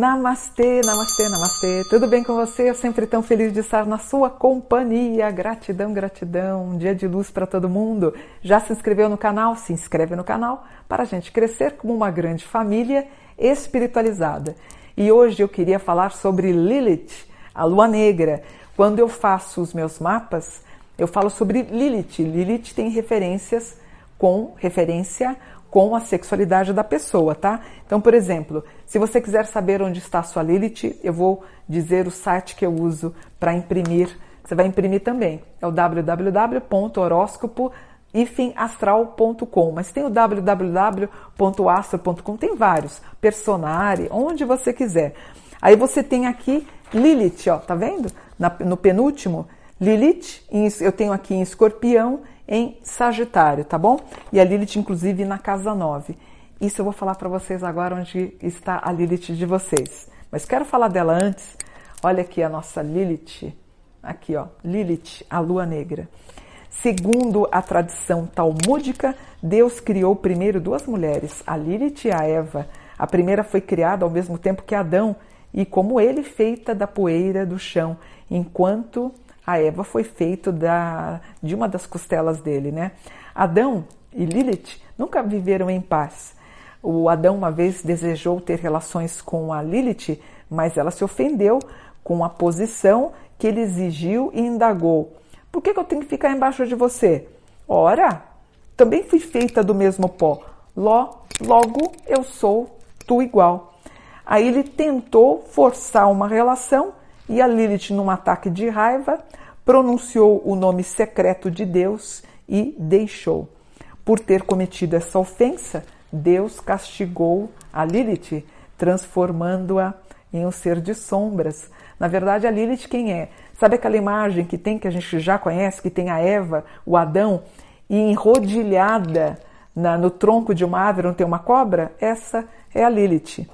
Namastê, namastê, namastê. Tudo bem com você? Eu sempre tão feliz de estar na sua companhia. Gratidão, gratidão. Um dia de luz para todo mundo. Já se inscreveu no canal? Se inscreve no canal para a gente crescer como uma grande família espiritualizada. E hoje eu queria falar sobre Lilith, a lua negra. Quando eu faço os meus mapas, eu falo sobre Lilith. Lilith tem referências com referência com a sexualidade da pessoa, tá? Então, por exemplo, se você quiser saber onde está a sua Lilith, eu vou dizer o site que eu uso para imprimir. Você vai imprimir também. É o www.horóscopo mas tem o www.astro.com, tem vários, Personare, onde você quiser. Aí você tem aqui Lilith, ó, tá vendo? Na, no penúltimo, Lilith, eu tenho aqui em escorpião em Sagitário, tá bom? E a Lilith, inclusive, na casa 9. Isso eu vou falar para vocês agora onde está a Lilith de vocês. Mas quero falar dela antes. Olha aqui a nossa Lilith. Aqui, ó. Lilith, a lua negra. Segundo a tradição talmúdica, Deus criou primeiro duas mulheres, a Lilith e a Eva. A primeira foi criada ao mesmo tempo que Adão, e como ele, feita da poeira do chão, enquanto a Eva foi feito da, de uma das costelas dele, né? Adão e Lilith nunca viveram em paz. O Adão uma vez desejou ter relações com a Lilith, mas ela se ofendeu com a posição que ele exigiu e indagou: Por que, que eu tenho que ficar embaixo de você? Ora, também fui feita do mesmo pó. Ló, logo eu sou tu igual. Aí ele tentou forçar uma relação e a Lilith, num ataque de raiva, pronunciou o nome secreto de Deus e deixou. Por ter cometido essa ofensa, Deus castigou a Lilith, transformando-a em um ser de sombras. Na verdade, a Lilith quem é? Sabe aquela imagem que tem, que a gente já conhece, que tem a Eva, o Adão, e enrodilhada na, no tronco de uma árvore onde tem uma cobra? Essa é a Lilith.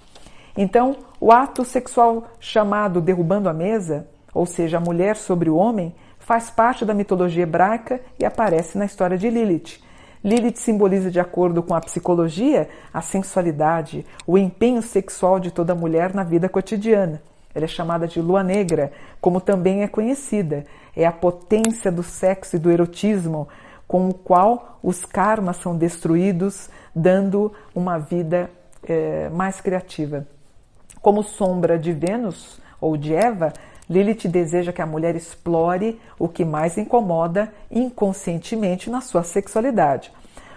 Então, o ato sexual chamado derrubando a mesa, ou seja, a mulher sobre o homem, faz parte da mitologia hebraica e aparece na história de Lilith. Lilith simboliza, de acordo com a psicologia, a sensualidade, o empenho sexual de toda mulher na vida cotidiana. Ela é chamada de lua negra, como também é conhecida. É a potência do sexo e do erotismo, com o qual os karmas são destruídos, dando uma vida é, mais criativa. Como sombra de Vênus ou de Eva, Lilith deseja que a mulher explore o que mais incomoda inconscientemente na sua sexualidade.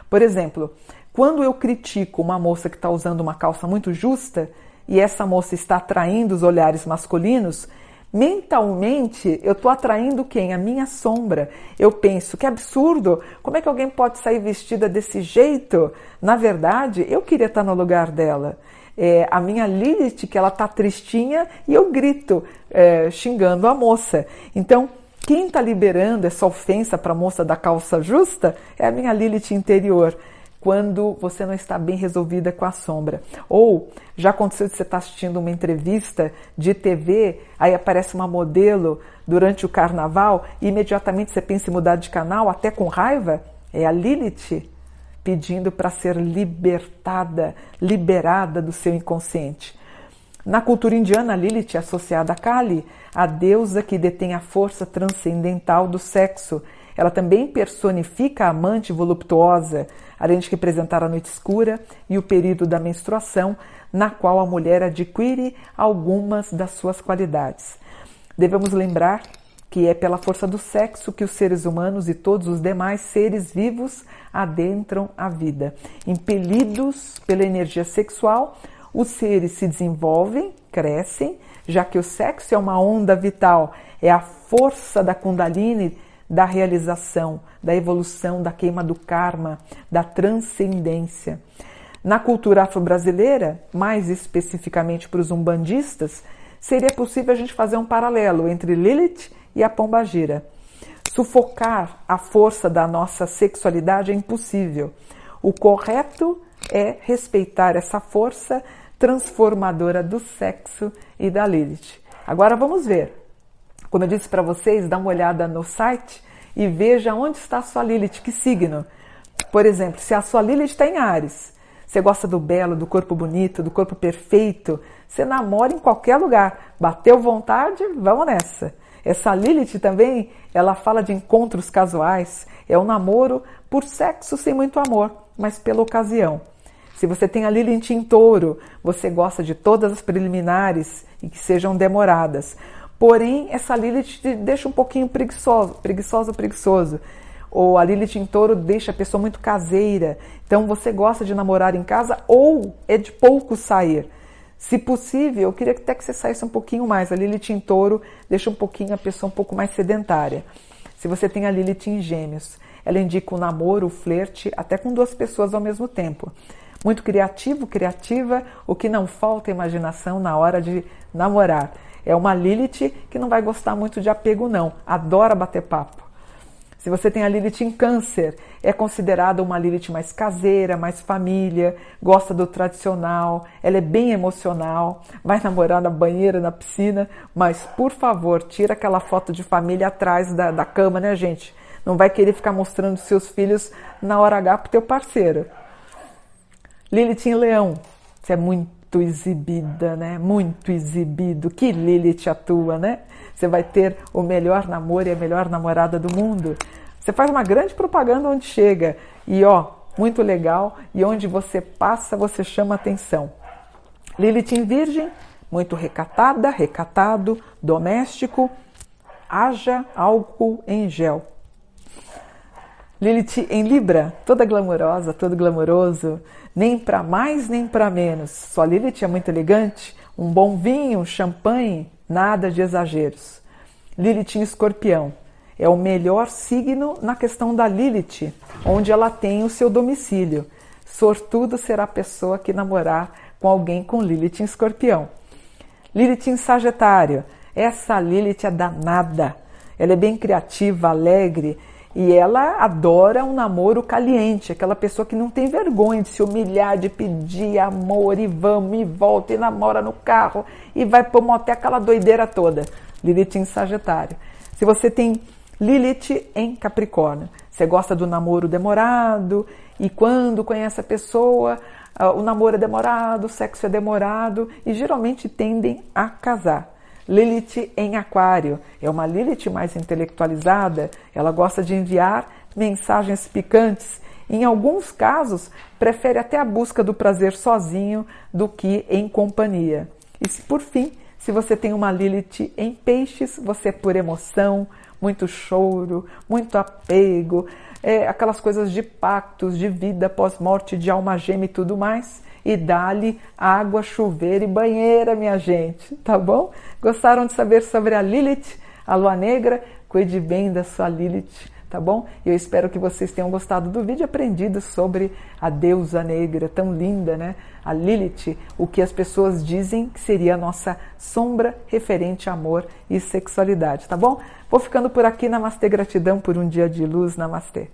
Por exemplo, quando eu critico uma moça que está usando uma calça muito justa e essa moça está atraindo os olhares masculinos, mentalmente eu estou atraindo quem? A minha sombra. Eu penso que absurdo, como é que alguém pode sair vestida desse jeito? Na verdade, eu queria estar no lugar dela é, a minha Lilith, que ela tá tristinha, e eu grito, é, xingando a moça. Então, quem está liberando essa ofensa para a moça da calça justa é a minha Lilith interior, quando você não está bem resolvida com a sombra. Ou já aconteceu de você estar tá assistindo uma entrevista de TV, aí aparece uma modelo durante o carnaval e imediatamente você pensa em mudar de canal, até com raiva? É a Lilith pedindo para ser libertada, liberada do seu inconsciente. Na cultura indiana, Lilith é associada a Kali, a deusa que detém a força transcendental do sexo. Ela também personifica a amante voluptuosa, além de representar a noite escura e o período da menstruação, na qual a mulher adquire algumas das suas qualidades. Devemos lembrar que é pela força do sexo que os seres humanos e todos os demais seres vivos adentram a vida. Impelidos pela energia sexual, os seres se desenvolvem, crescem, já que o sexo é uma onda vital, é a força da Kundalini da realização, da evolução, da queima do karma, da transcendência. Na cultura afro-brasileira, mais especificamente para os umbandistas, seria possível a gente fazer um paralelo entre Lilith e a pombagira. Sufocar a força da nossa sexualidade é impossível. O correto é respeitar essa força transformadora do sexo e da Lilith. Agora vamos ver. Como eu disse para vocês, dá uma olhada no site e veja onde está a sua Lilith, que signo. Por exemplo, se a sua Lilith está em Ares, Você gosta do belo, do corpo bonito, do corpo perfeito? Você namora em qualquer lugar. Bateu vontade? Vamos nessa. Essa Lilith também, ela fala de encontros casuais. É um namoro por sexo sem muito amor, mas pela ocasião. Se você tem a Lilith em touro, você gosta de todas as preliminares e que sejam demoradas. Porém, essa Lilith te deixa um pouquinho preguiçoso, preguiçoso, preguiçoso ou a Lilith em touro deixa a pessoa muito caseira. Então você gosta de namorar em casa ou é de pouco sair. Se possível, eu queria até que você saísse um pouquinho mais. A Lilith em touro deixa um pouquinho a pessoa um pouco mais sedentária. Se você tem a Lilith em gêmeos, ela indica o namoro, o flerte, até com duas pessoas ao mesmo tempo. Muito criativo, criativa, o que não falta é imaginação na hora de namorar. É uma Lilith que não vai gostar muito de apego, não. Adora bater papo. Se você tem a Lilith em câncer, é considerada uma Lilith mais caseira, mais família, gosta do tradicional, ela é bem emocional, vai namorar na banheira, na piscina, mas por favor, tira aquela foto de família atrás da, da cama, né, gente? Não vai querer ficar mostrando seus filhos na hora H pro teu parceiro. Lilith em leão, você é muito exibida, né? Muito exibido. Que Lilith atua, né? Você vai ter o melhor namoro e a melhor namorada do mundo. Você faz uma grande propaganda onde chega e ó, muito legal. E onde você passa, você chama atenção. Lilith em Virgem, muito recatada, recatado, doméstico. Haja álcool em gel. Lilith em Libra, toda glamourosa, todo glamouroso, nem para mais nem para menos. Sua Lilith é muito elegante, um bom vinho, um champanhe, nada de exageros. Lilith em Escorpião é o melhor signo na questão da Lilith, onde ela tem o seu domicílio. Sortudo será a pessoa que namorar com alguém com Lilith em Escorpião. Lilith em Sagitário, essa Lilith é danada. Ela é bem criativa, alegre, e ela adora um namoro caliente, aquela pessoa que não tem vergonha de se humilhar, de pedir amor e vamos e volta e namora no carro e vai para motel aquela doideira toda. Lilith em Sagitário. Se você tem Lilith em Capricórnio, você gosta do namoro demorado e quando conhece a pessoa, ah, o namoro é demorado, o sexo é demorado e geralmente tendem a casar. Lilith em Aquário. É uma Lilith mais intelectualizada, ela gosta de enviar mensagens picantes. Em alguns casos, prefere até a busca do prazer sozinho do que em companhia. E por fim, se você tem uma Lilith em Peixes, você é por emoção, muito choro, muito apego, é, aquelas coisas de pactos, de vida pós-morte, de alma gêmea e tudo mais e dá-lhe água, chuveiro e banheira, minha gente, tá bom? Gostaram de saber sobre a Lilith, a lua negra? Cuide bem da sua Lilith, tá bom? Eu espero que vocês tenham gostado do vídeo aprendido sobre a deusa negra, tão linda, né? A Lilith, o que as pessoas dizem que seria a nossa sombra referente a amor e sexualidade, tá bom? Vou ficando por aqui, namastê, gratidão por um dia de luz, namastê.